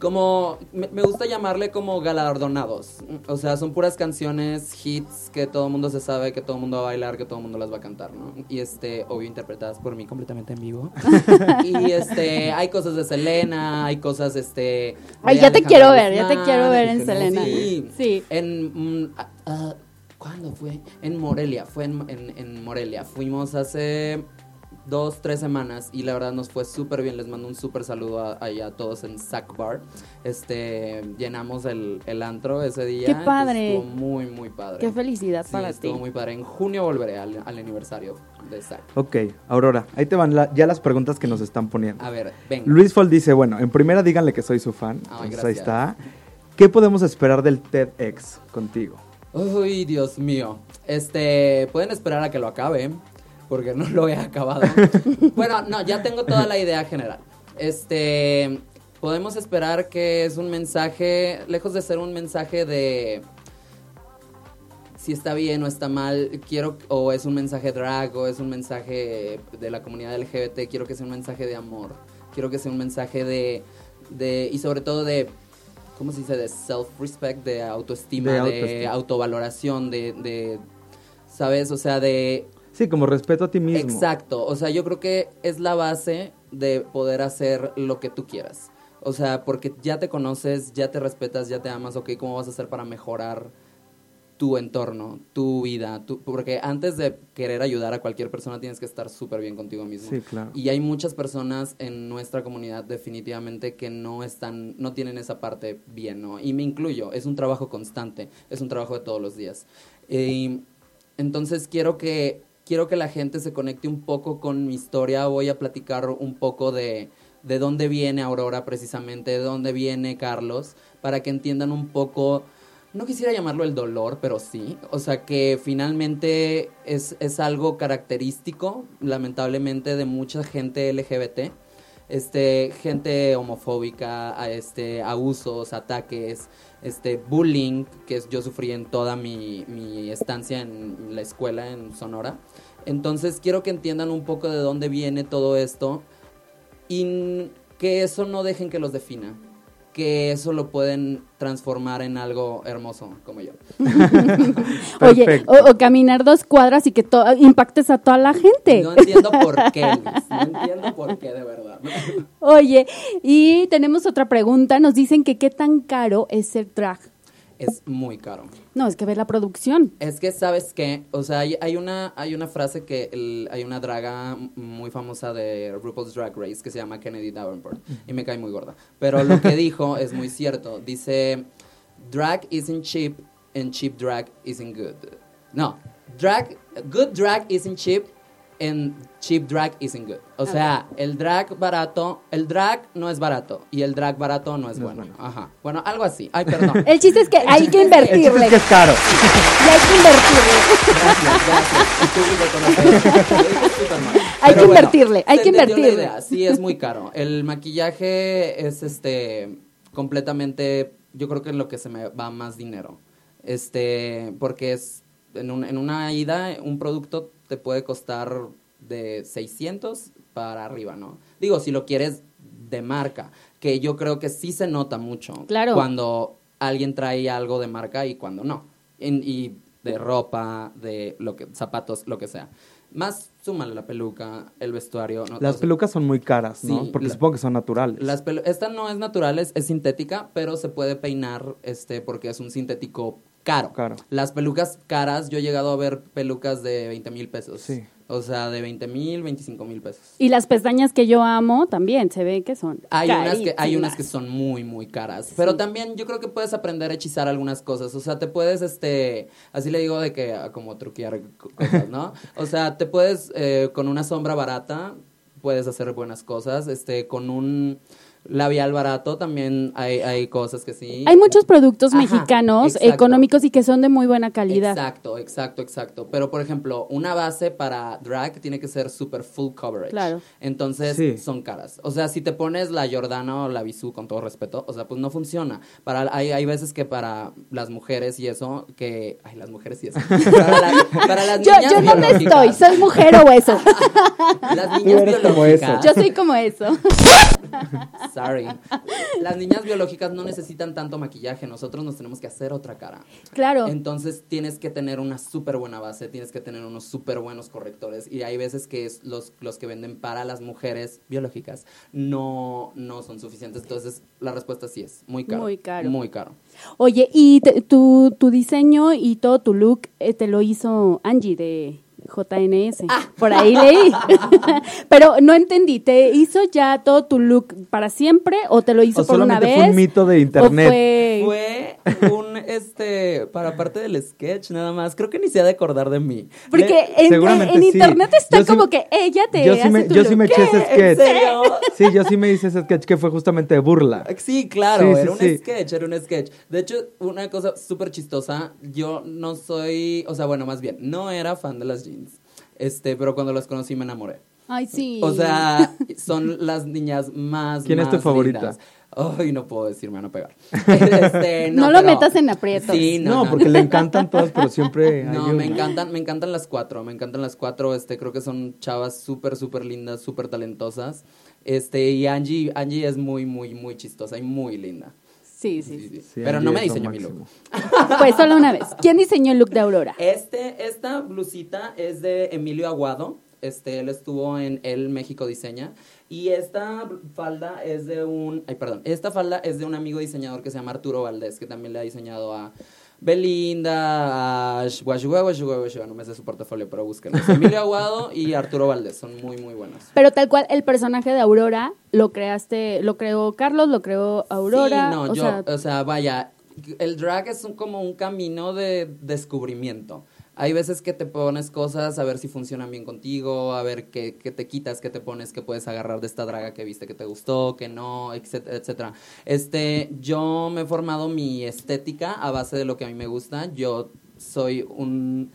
como me, me gusta llamarle como galardonados. O sea, son puras canciones, hits que todo el mundo se sabe, que todo el mundo va a bailar, que todo el mundo las va a cantar, ¿no? Y este, obvio interpretadas por mí completamente en vivo. y este, hay cosas de Selena, hay cosas este Ay, ya te quiero ver, ya te quiero ver en Selena. Sí. Sí. En ah, ¿cuándo fue? En Morelia, fue en, en- en Morelia. Fuimos hace dos, tres semanas y la verdad nos fue súper bien. Les mando un súper saludo a, allá a todos en Sac Bar. Este, llenamos el, el antro ese día. ¡Qué padre! Estuvo muy, muy padre. Qué felicidad Sí, para ti. estuvo muy padre. En junio volveré al, al aniversario de Sac. Ok, Aurora, ahí te van la- ya las preguntas que nos están poniendo. A ver, ven. Luis Fold dice, bueno, en primera díganle que soy su fan. Ay, Entonces, ahí está. ¿Qué podemos esperar del TEDx contigo? Uy, Dios mío. Este, pueden esperar a que lo acabe, porque no lo he acabado. bueno, no, ya tengo toda la idea general. Este, podemos esperar que es un mensaje, lejos de ser un mensaje de si está bien o está mal, quiero, o es un mensaje drag, o es un mensaje de la comunidad LGBT, quiero que sea un mensaje de amor, quiero que sea un mensaje de, de y sobre todo de ¿cómo se dice? De self-respect, de autoestima, de, autovaloración, de, de, ¿sabes? O sea, de... Sí, como respeto a ti mismo. Exacto, o sea, yo creo que es la base de poder hacer lo que tú quieras. O sea, porque ya te conoces, ya te respetas, ya te amas, ok, ¿cómo vas a hacer para mejorar tu entorno, tu vida, porque antes de querer ayudar a cualquier persona tienes que estar súper bien contigo mismo. Sí, claro. Y hay muchas personas en nuestra comunidad definitivamente que no están, no tienen esa parte bien, ¿no? Y me incluyo, es un trabajo constante, es un trabajo de todos los días. Y entonces quiero que, quiero que la gente se conecte un poco con mi historia, voy a platicar un poco de, de dónde viene Aurora precisamente, de dónde viene Carlos, para que entiendan un poco no quisiera llamarlo el dolor, pero sí. O sea que finalmente es, es algo característico, lamentablemente, de mucha gente LGBT. Este, gente homofóbica, este, abusos, ataques, este, bullying, que yo sufrí en toda mi, mi estancia en la escuela en Sonora. Entonces quiero que entiendan un poco de dónde viene todo esto y que eso no dejen que los defina que eso lo pueden transformar en algo hermoso, como yo. Oye, o, caminar dos cuadras y que impactes a toda la gente. No entiendo por qué, no entiendo por qué, de verdad. Oye, y tenemos otra pregunta. Nos dicen que qué tan caro es ser drag es muy caro. No, es que ver la producción. Es que, ¿sabes qué? O sea, hay, una, hay una frase que hay una draga muy famosa de RuPaul's Drag Race que se llama Kennedy Davenport y me cae muy gorda. Pero lo que dijo es muy cierto. Dice, drag isn't cheap and cheap drag isn't good. No, drag, good drag isn't cheap en cheap drag isn't good. O sea, el drag barato, el drag no es barato y el drag barato no es bueno. Ajá. Bueno, algo así. Ay, perdón. El chiste es que hay que invertirle. El chiste es que es caro. Y hay que invertirle. Gracias, gracias. hay que invertirle, hay que invertirle. Sí, es muy caro. El maquillaje es este completamente, yo creo que es lo que se me va más dinero. Este, porque es en, un, en una ida un producto te puede costar de 600 para arriba, ¿no? Digo, si lo quieres de marca, que yo creo que sí se nota mucho claro. cuando alguien trae algo de marca y cuando no. y de ropa, de lo que zapatos, lo que sea. Más súmale la peluca, el vestuario. las pelucas son muy caras, ¿no? porque supongo que son naturales. Las esta no es natural, es, es, sintética, pero se puede peinar este porque es un sintético caro. Caro. Las pelucas caras, yo he llegado a ver pelucas de 20 mil pesos. Sí. O sea, de 20 mil, 25 mil pesos. Y las pestañas que yo amo también se ve que son. Hay unas que, hay unas que son muy, muy caras. Pero también yo creo que puedes aprender a hechizar algunas cosas. O sea, te puedes, este, así le digo de que ah, como truquear cosas, ¿no? o sea, te puedes, eh, con una sombra barata, puedes hacer buenas cosas. Este, con un labial barato también hay, hay cosas que sí. Hay muchos productos mexicanos económicos y que son de muy buena calidad. Exacto, exacto, exacto. Pero, por ejemplo, una base para drag tiene que ser super full coverage. Claro. Entonces, son caras. O sea, si te pones la Jordana o la Bisú, con todo respeto, o sea, pues no funciona. Para, hay, hay veces que para las mujeres y eso, que... Ay, las mujeres y eso. para, las yo, yo no me estoy, soy mujer o eso. las niñas biológicas. Yo soy como eso. Sorry. Las niñas biológicas no necesitan tanto maquillaje, nosotros nos tenemos que hacer otra cara. Claro. Entonces tienes que tener una súper buena base, tienes que tener unos súper buenos correctores y hay veces que es los, los que venden para las mujeres biológicas no, no son suficientes. Entonces la respuesta sí es muy caro. Muy caro. Muy caro. Oye, y tu, tu diseño y todo tu look eh, te lo hizo Angie de JNS. Ah. Por ahí leí. Pero no entendí, ¿te hizo ya todo tu look para siempre o te lo hizo por una vez? Fue un mito de internet. Fue... un este para parte del sketch nada más. Creo que ni se ha de acordar de mí. Porque en, internet está como que ella te yo sí me, yo sí me eché ese sketch. Sí, yo sí me hice ese sketch que fue justamente de burla. Sí, claro, era un sketch, era un sketch. De hecho, una cosa súper chistosa, yo no soy, o sea, bueno, más bien, no era fan de las jeans este, pero cuando las conocí me enamoré. Ay, sí. O sea, son las niñas más. ¿Quién es tu favorita? Ay, no puedo decirme, no pegar. Este, no, lo metas en aprietos. Sí, no, no, porque le encantan todas, pero siempre. No, me encantan, me encantan las cuatro, me encantan las cuatro. Este, creo que son chavas súper, súper lindas, súper talentosas. Este, y Angie, Angie es muy, muy, muy chistosa y muy linda. Sí, sí, sí. Pero no me diseñó mi look. Pues solo una vez. ¿Quién diseñó el look de Aurora? Este, esta blusita es de Emilio Aguado. Este, él estuvo en El México Diseña. Y esta falda es de un. Ay, perdón. Esta falda es de un amigo diseñador que se llama Arturo Valdés, que también le ha diseñado a Belinda, a no me sé su portafolio, pero búsquenlo. Emilio Aguado y Arturo Valdés, son muy, muy buenos. Pero tal cual, el personaje de Aurora lo creaste, lo creó Carlos, lo creó Aurora. Sí, no, yo, o sea, vaya, el drag es como un camino de descubrimiento hay veces que te pones cosas a ver si funcionan bien contigo, a ver qué, te quitas, qué te pones, qué puedes agarrar de esta draga que viste que te gustó, que no, etcétera, etcétera. Este, yo me he formado mi estética a base de lo que a mí me gusta. Yo soy un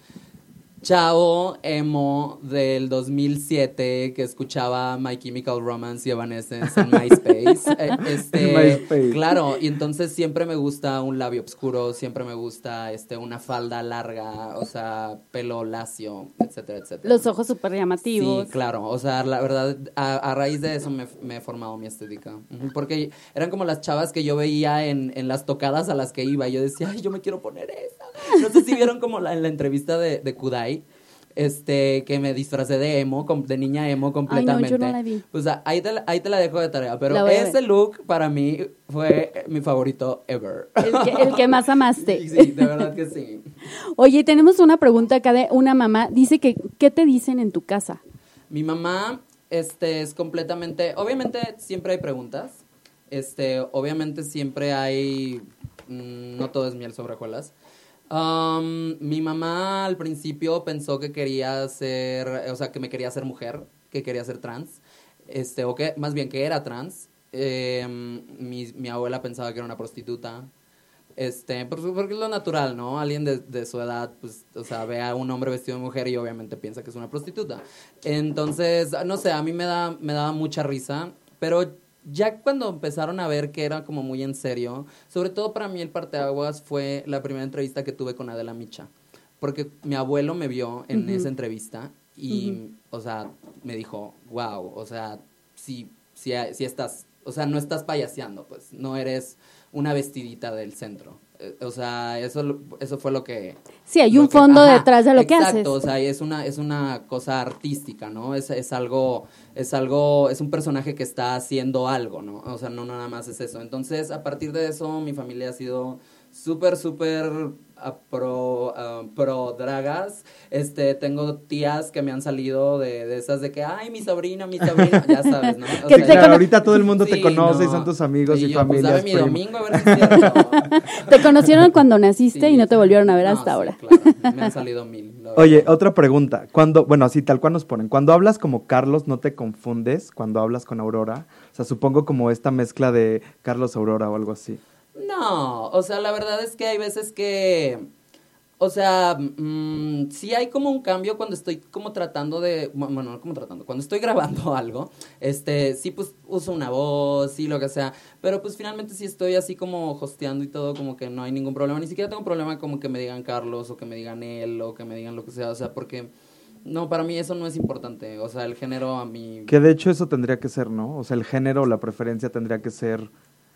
chavo emo del 2007 que escuchaba My Chemical Romance y Evanescence en MySpace. Eh, este, Claro, y entonces siempre me gusta un labio oscuro, siempre me gusta este una falda larga, o sea, pelo lacio, etcétera, etcétera. Los ojos súper llamativos. Sí, claro, o sea, la verdad, a, raíz de eso me, me, he formado mi estética. Porque eran como las chavas que yo veía en, en las tocadas a las que iba y yo decía, ay, yo me quiero poner esa. No sé si vieron como la, en la entrevista de, de Kudai este, que me disfracé de emo, de niña emo completamente. Ay, no, la vi. Pues ahí te, ahí te la dejo de tarea. Pero ese look para mí fue mi favorito ever. El que, más amaste. Sí, de verdad que sí. Oye, tenemos una pregunta acá de una mamá. Dice que, ¿qué te dicen en tu casa? Mi mamá, este, es completamente, obviamente siempre hay preguntas. Este, obviamente siempre hay, mm, no todo es miel sobre hojuelas Um, mi mamá al principio pensó que quería ser, o sea, que me quería ser mujer, que quería ser trans, este, o que, más bien que era trans. Em, mi, abuela pensaba que era una prostituta. Este, porque es lo natural, ¿no? Alguien de, de, su edad, pues, o sea, ve a un hombre vestido de mujer y obviamente piensa que es una prostituta. Entonces, no sé, a mí me da, me daba mucha risa, pero ya cuando empezaron a ver que era como muy en serio, sobre todo para mí el parteaguas fue la primera entrevista que tuve con Adela Micha, porque mi abuelo me vio en esa entrevista y, o sea, me dijo, wow, o sea, si, si, si estás, o sea, no estás payaseando, pues, no eres una vestidita del centro. Eh, o sea, eso, eso fue lo que... Sí, hay un fondo detrás de lo que haces. Exacto, o sea, es una, es una cosa artística, ¿no? Es, es algo, es algo, es un personaje que está haciendo algo, ¿no? O sea, no nada más es eso. Entonces, a partir de eso, mi familia ha sido súper, súper pro, pro dragas. Este, tengo tías que me han salido de, de, esas de que, ay, mi sobrina, mi sobrina, ya sabes, ¿no? O sea, ahorita todo el mundo te conoce y son tus amigos y, y yo, Pues mi domingo a ver si es te conocieron cuando naciste y no te volvieron a ver hasta ahora. Claro, me han salido mil. Oye, otra pregunta. Cuando, bueno, así tal cual nos ponen. Cuando hablas como Carlos, ¿no te confundes cuando hablas con Aurora? O sea, supongo como esta mezcla de Carlos Aurora o algo así. No, o sea, la verdad es que hay veces que, o sea, mmm, sí hay como un cambio cuando estoy como tratando de, bueno, no como tratando, cuando estoy grabando algo, este, sí pues uso una voz, sí lo que sea, pero pues finalmente sí estoy así como hosteando y todo, como que no hay ningún problema, ni siquiera tengo problema como que me digan Carlos o que me digan él o que me digan lo que sea, o sea, porque... No, para mí eso no es importante. O sea, el género a mí. Que de hecho eso tendría que ser, ¿no? O sea, el género, la preferencia tendría que ser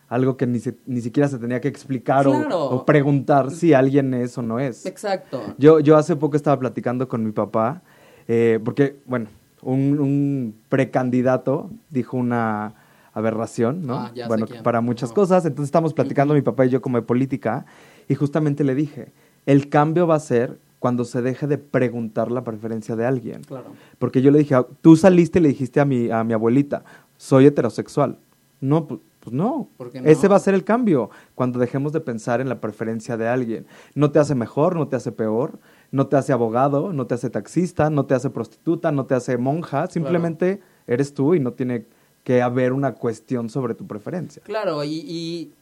algo que ni, ni siquiera se tenía que explicar o, preguntar si alguien es o no es. Exacto. Yo, yo hace poco estaba platicando con mi papá, eh, porque, bueno, un, precandidato dijo una aberración, ¿no? Ah, bueno, para muchas cosas. Entonces estamos platicando mi papá y yo como de política y justamente le dije, el cambio va a ser cuando se deje de preguntar la preferencia de alguien. Claro. Porque yo le dije, tú saliste y le dijiste a mi, a mi abuelita, soy heterosexual. No, pues no. Ese va a ser el cambio cuando dejemos de pensar en la preferencia de alguien. No te hace mejor, no te hace peor, no te hace abogado, no te hace taxista, no te hace prostituta, no te hace monja, simplemente eres tú y no tiene que haber una cuestión sobre tu preferencia. Claro, y, y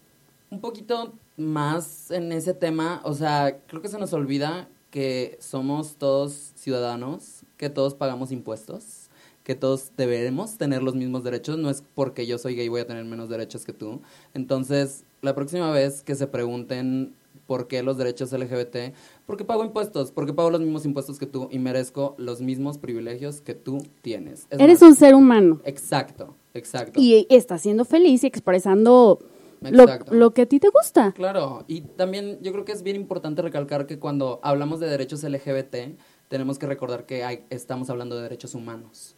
un poquito más en ese tema, o sea, creo que se nos olvida que somos todos ciudadanos, que todos pagamos impuestos que todos deberemos tener los mismos derechos, no es porque yo soy gay voy a tener menos derechos que tú. Entonces, la próxima vez que se pregunten por qué los derechos LGBT, porque pago impuestos, porque pago los mismos impuestos que tú y merezco los mismos privilegios que tú tienes. Eres un ser humano. Exacto, exacto. Y está siendo feliz y expresando lo, lo, que a ti te gusta. Claro, y también yo creo que es bien importante recalcar que cuando hablamos de derechos LGBT, tenemos que recordar que hay, estamos hablando de derechos humanos,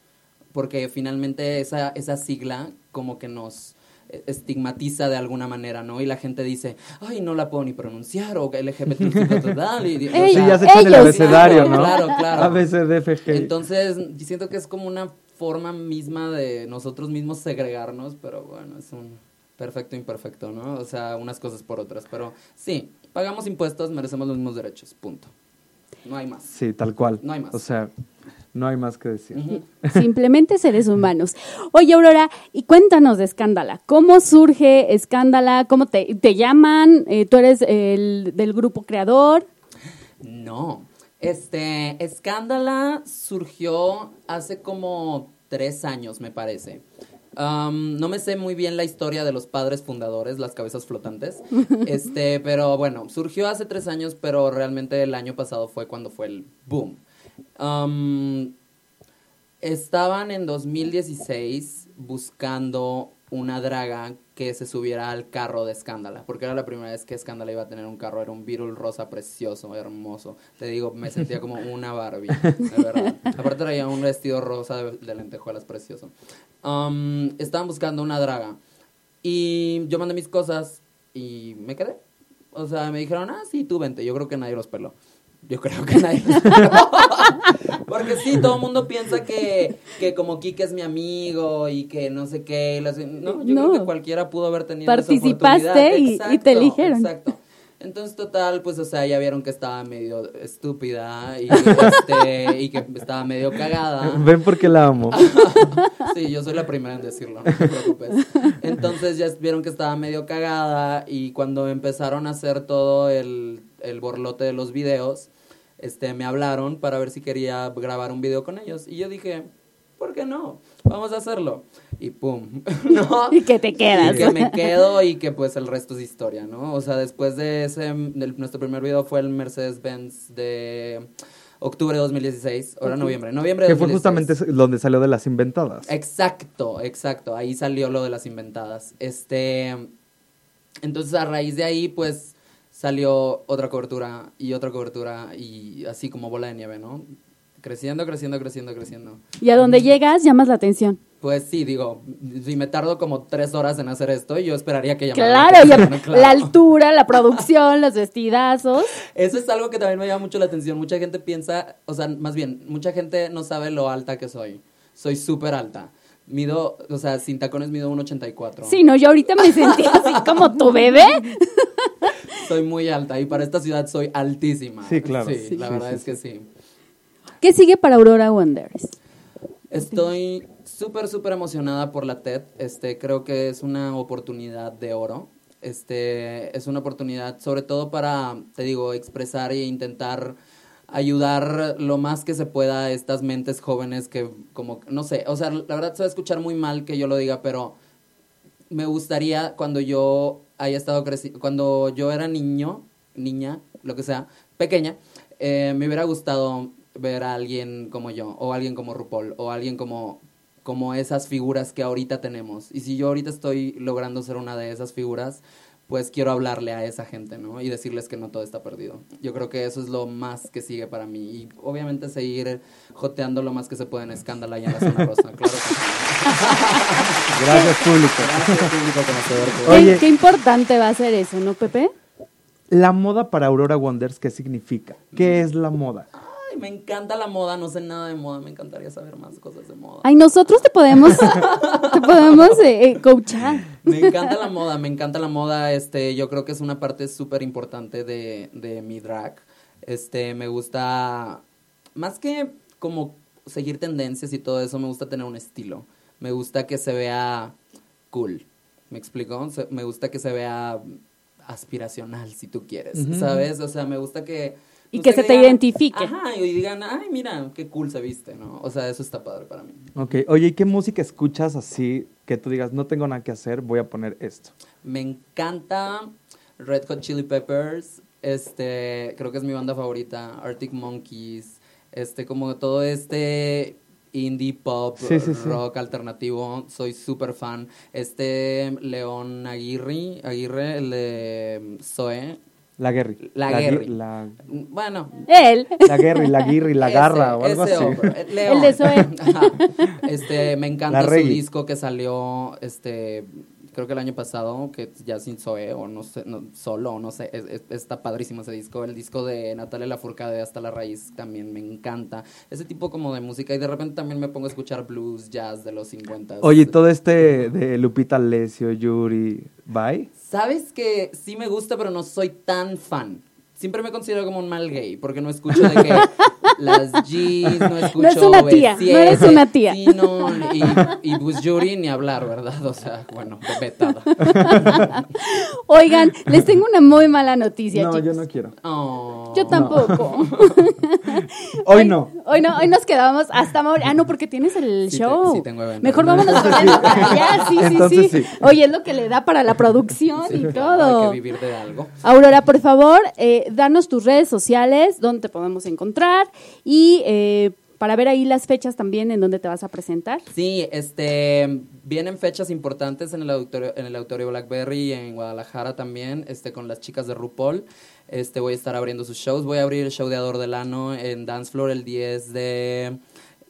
porque finalmente esa, esa sigla como que nos estigmatiza de alguna manera, ¿no? Y la gente dice, ay, no la puedo ni pronunciar, o LGBT total. Y, sí, ya se echan el abecedario, ¿no? Claro, claro. ABCDFG. Entonces, siento que es como una forma misma de nosotros mismos segregarnos, pero bueno, es un perfecto imperfecto, ¿no? O sea, unas cosas por otras, pero sí, pagamos impuestos, merecemos los mismos derechos, punto. No hay más. Sí, tal cual. No hay más. O sea, no hay más que decir. Simplemente seres humanos. Oye, Aurora, y cuéntanos de Escándala. ¿Cómo surge Escándala? ¿Cómo te, llaman? Eh, ¿Tú eres el del grupo creador? No. Este, Escándala surgió hace como tres años, me parece. no me sé muy bien la historia de los padres fundadores, las cabezas flotantes. Este, pero bueno, surgió hace tres años, pero realmente el año pasado fue cuando fue el boom estaban en 2016 buscando una draga que se subiera al carro de Escándala, porque era la primera vez que Escándala iba a tener un carro, era un Virul rosa precioso, hermoso. Te digo, me sentía como una Barbie, de verdad. Aparte traía un vestido rosa de, lentejuelas precioso. estaban buscando una draga y yo mandé mis cosas y me quedé. O sea, me dijeron, ah, sí, tú vente. Yo creo que nadie los peló. Yo creo que nadie. Porque sí, todo el mundo piensa que, que como Kike es mi amigo y que no sé qué. No, yo creo que cualquiera pudo haber tenido Participaste y, y, te eligieron. Exacto. Entonces, total, pues, o sea, ya vieron que estaba medio estúpida y, este, y que estaba medio cagada. Ven porque la amo. sí, yo soy la primera en decirlo, no te preocupes. Entonces, ya vieron que estaba medio cagada y cuando empezaron a hacer todo el, el borlote de los videos, este, me hablaron para ver si quería grabar un video con ellos. Y yo dije, ¿por qué no? Vamos a hacerlo. Y pum, ¿no? Y que te quedas. Y que me quedo y que pues el resto es historia, ¿no? O sea, después de ese, nuestro primer video fue el Mercedes-Benz de octubre de 2016, ahora noviembre, noviembre de Que fue justamente donde salió de las inventadas. Exacto, exacto, ahí salió lo de las inventadas. Este, entonces a raíz de ahí, pues salió otra cobertura y otra cobertura y así como bola de nieve, ¿no? Creciendo, creciendo, creciendo, creciendo. Y a donde llegas llamas la atención. Pues sí, digo, si me tardo como tres horas en hacer esto, yo esperaría que llamara claro, la atención. Claro, la altura, la producción, los vestidazos. Eso es algo que también me llama mucho la atención. Mucha gente piensa, o sea, más bien, mucha gente no sabe lo alta que soy. Soy súper alta. Mido, o sea, sin tacones mido 1,84. Sí, no, yo ahorita me sentí así como tu bebé. soy muy alta y para esta ciudad soy altísima. Sí, claro. Sí, la verdad es que sí. ¿Qué sigue para Aurora Wonders? Estoy súper, súper emocionada por la TED. Este, creo que es una oportunidad de oro. Este, es una oportunidad sobre todo para, te digo, expresar e intentar ayudar lo más que se pueda a estas mentes jóvenes que como, no sé, o sea, la verdad se va a escuchar muy mal que yo lo diga, pero me gustaría cuando yo haya estado creciendo, cuando yo era niño, niña, lo que sea, pequeña, eh, me hubiera gustado ver a alguien como yo, o alguien como RuPaul, o alguien como, como esas figuras que ahorita tenemos. Y si yo ahorita estoy logrando ser una de esas figuras, pues quiero hablarle a esa gente, ¿no? Y decirles que no todo está perdido. Yo creo que eso es lo más que sigue para mí. Y obviamente seguir joteando lo más que se puede en escándalo y en la zona rosa. Claro Gracias, público. Gracias, público Oye, qué importante va a ser eso, ¿no, Pepe? La moda para Aurora Wonders, ¿qué significa? ¿Qué es la moda? me encanta la moda, no sé nada de moda, me encantaría saber más cosas de moda. Ay, nosotros te podemos, te podemos eh, eh, coachar. Me encanta la moda, me encanta la moda, este, yo creo que es una parte súper importante de, de mi drag. Este, me gusta, más que como seguir tendencias y todo eso, me gusta tener un estilo. Me gusta que se vea cool. ¿Me explico? Me gusta que se vea aspiracional, si tú quieres, ¿sabes? O sea, me gusta que y que se te identifique. Ajá, y digan, ay, mira, qué cool se viste, ¿no? O sea, eso está padre para mí. Ok, oye, ¿y qué música escuchas así que tú digas, no tengo nada que hacer, voy a poner esto? Me encanta Red Hot Chili Peppers, este, creo que es mi banda favorita, Arctic Monkeys, este, como todo este indie, pop, rock alternativo. Soy súper fan. Este León Aguirre, Aguirre, el de Zoe. La Guerri. La, la Bueno. Él. La Guerri, la Guirri, la Garra o algo así. El de Zoe. Este, me encanta su disco que salió, este, creo que el año pasado, que ya sin Zoe o no sé, no, solo, no sé, está padrísimo ese disco. El disco de Natalia Lafourcade Hasta la Raíz también me encanta. Ese tipo como de música y de repente también me pongo a escuchar blues, jazz de los 50. Oye, todo este de Lupita Alessio, Yuri, ¿bye? Sabes que sí me gusta, pero no soy tan fan siempre me considero como un mal gay, porque no escucho de que las G's, no escucho No es una tía, no eres una tía. Sí, no, y, y pues Yuri ni hablar, ¿verdad? O sea, bueno, vetada. Oigan, les tengo una muy mala noticia, No, yo no quiero. Oh. Yo tampoco. hoy, no. Hoy no, hoy nos quedamos hasta... Ah, no, porque tienes el show. sí, tengo evento. Mejor vámonos con Ya, sí, sí, sí, Oye, es lo que le da para la producción y todo. Hay que vivir de algo. Aurora, por favor, eh, danos tus redes sociales, donde te podemos encontrar y eh, para ver ahí las fechas también en donde te vas a presentar. Sí, este vienen fechas importantes en el auditorio en el auditorio Blackberry y en Guadalajara también, este con las chicas de RuPaul. Este voy a estar abriendo sus shows, voy a abrir el show de Ador Delano en Dance Floor el 10 de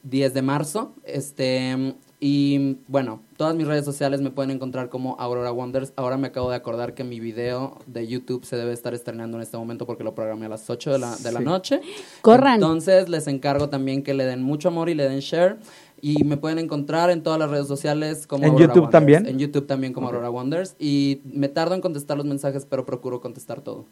10 de marzo. Este y bueno, todas mis redes sociales me pueden encontrar como Aurora Wonders. Ahora me acabo de acordar que mi video de YouTube se debe estar estrenando en este momento porque lo programé a las 8 de la, de la noche. Corran. Entonces les encargo también que le den mucho amor y le den share. Y me pueden encontrar en todas las redes sociales como ¿En YouTube también? En YouTube también como Aurora Wonders. Y me tardo en contestar los mensajes, pero procuro contestar todo.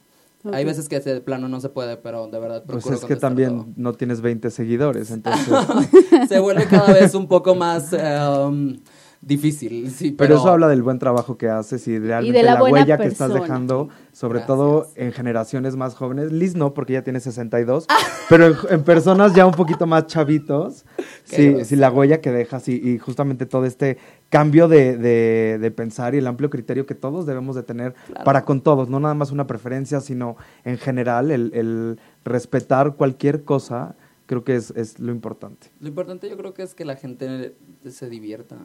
Hay veces que ese plano no se puede, pero de verdad Pues es que también no tienes 20 seguidores, entonces... se vuelve cada vez un poco más... Um, difícil, sí. Pero... eso habla del buen trabajo que haces y realmente de la, huella que estás dejando, sobre todo en generaciones más jóvenes. Liz no, porque ya tiene 62, pero en, personas ya un poquito más chavitos, sí, sí, la huella que dejas y, y justamente todo este cambio de, de, pensar y el amplio criterio que todos debemos de tener para con todos, no nada más una preferencia, sino en general el, el respetar cualquier cosa, creo que es, es lo importante. Lo importante yo creo que es que la gente se divierta.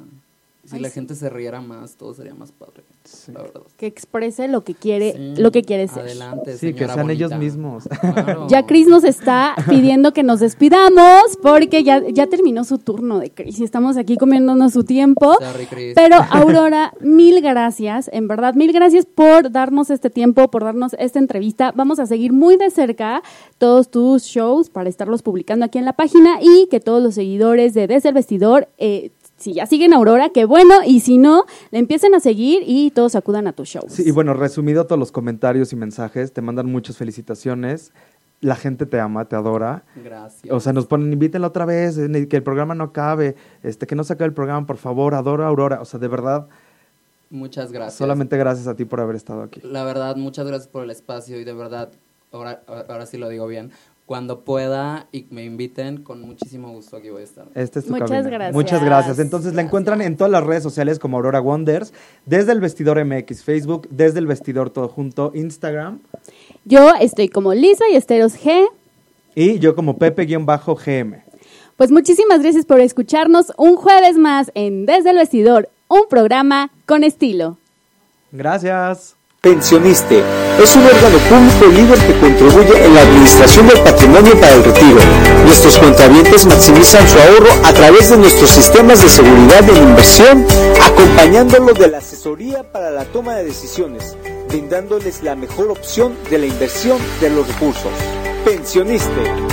Si la gente se riera más, todo sería más padre. La verdad. Que exprese lo que quiere, lo que quiere ser. Adelante, sí, que sean ellos mismos. Ya Cris nos está pidiendo que nos despidamos porque ya, ya terminó su turno de Cris y estamos aquí comiéndonos su tiempo. Pero Aurora, mil gracias, en verdad, mil gracias por darnos este tiempo, por darnos esta entrevista. Vamos a seguir muy de cerca todos tus shows para estarlos publicando aquí en la página y que todos los seguidores de Desde el Vestidor eh, si ya siguen a Aurora, qué bueno, y si no, le empiecen a seguir y todos acudan a tu show. Sí, y bueno, resumido todos los comentarios y mensajes, te mandan muchas felicitaciones. La gente te ama, te adora. Gracias. O sea, nos ponen, invítenla otra vez, que el programa no acabe, este, que no se acabe el programa, por favor, adoro a Aurora. O sea, de verdad. Muchas gracias. Solamente gracias a ti por haber estado aquí. La verdad, muchas gracias por el espacio y de verdad, ahora, ahora sí lo digo bien, cuando pueda y me inviten, con muchísimo gusto aquí voy a estar. Este es tu Muchas gracias. Muchas gracias. Entonces la encuentran en todas las redes sociales como Aurora Wonders, desde el vestidor MX Facebook, desde el vestidor todo junto Instagram. Yo estoy como Lisa y Esteros G. Y yo como Pepe-GM. Pues muchísimas gracias por escucharnos un jueves más en Desde el Vestidor, un programa con estilo. Gracias. Pensioniste es un órgano público líder que contribuye en la administración del patrimonio para el retiro. Nuestros contravientes maximizan su ahorro a través de nuestros sistemas de seguridad de inversión, acompañándolo de la asesoría para la toma de decisiones, brindándoles la mejor opción de la inversión de los recursos. Pensioniste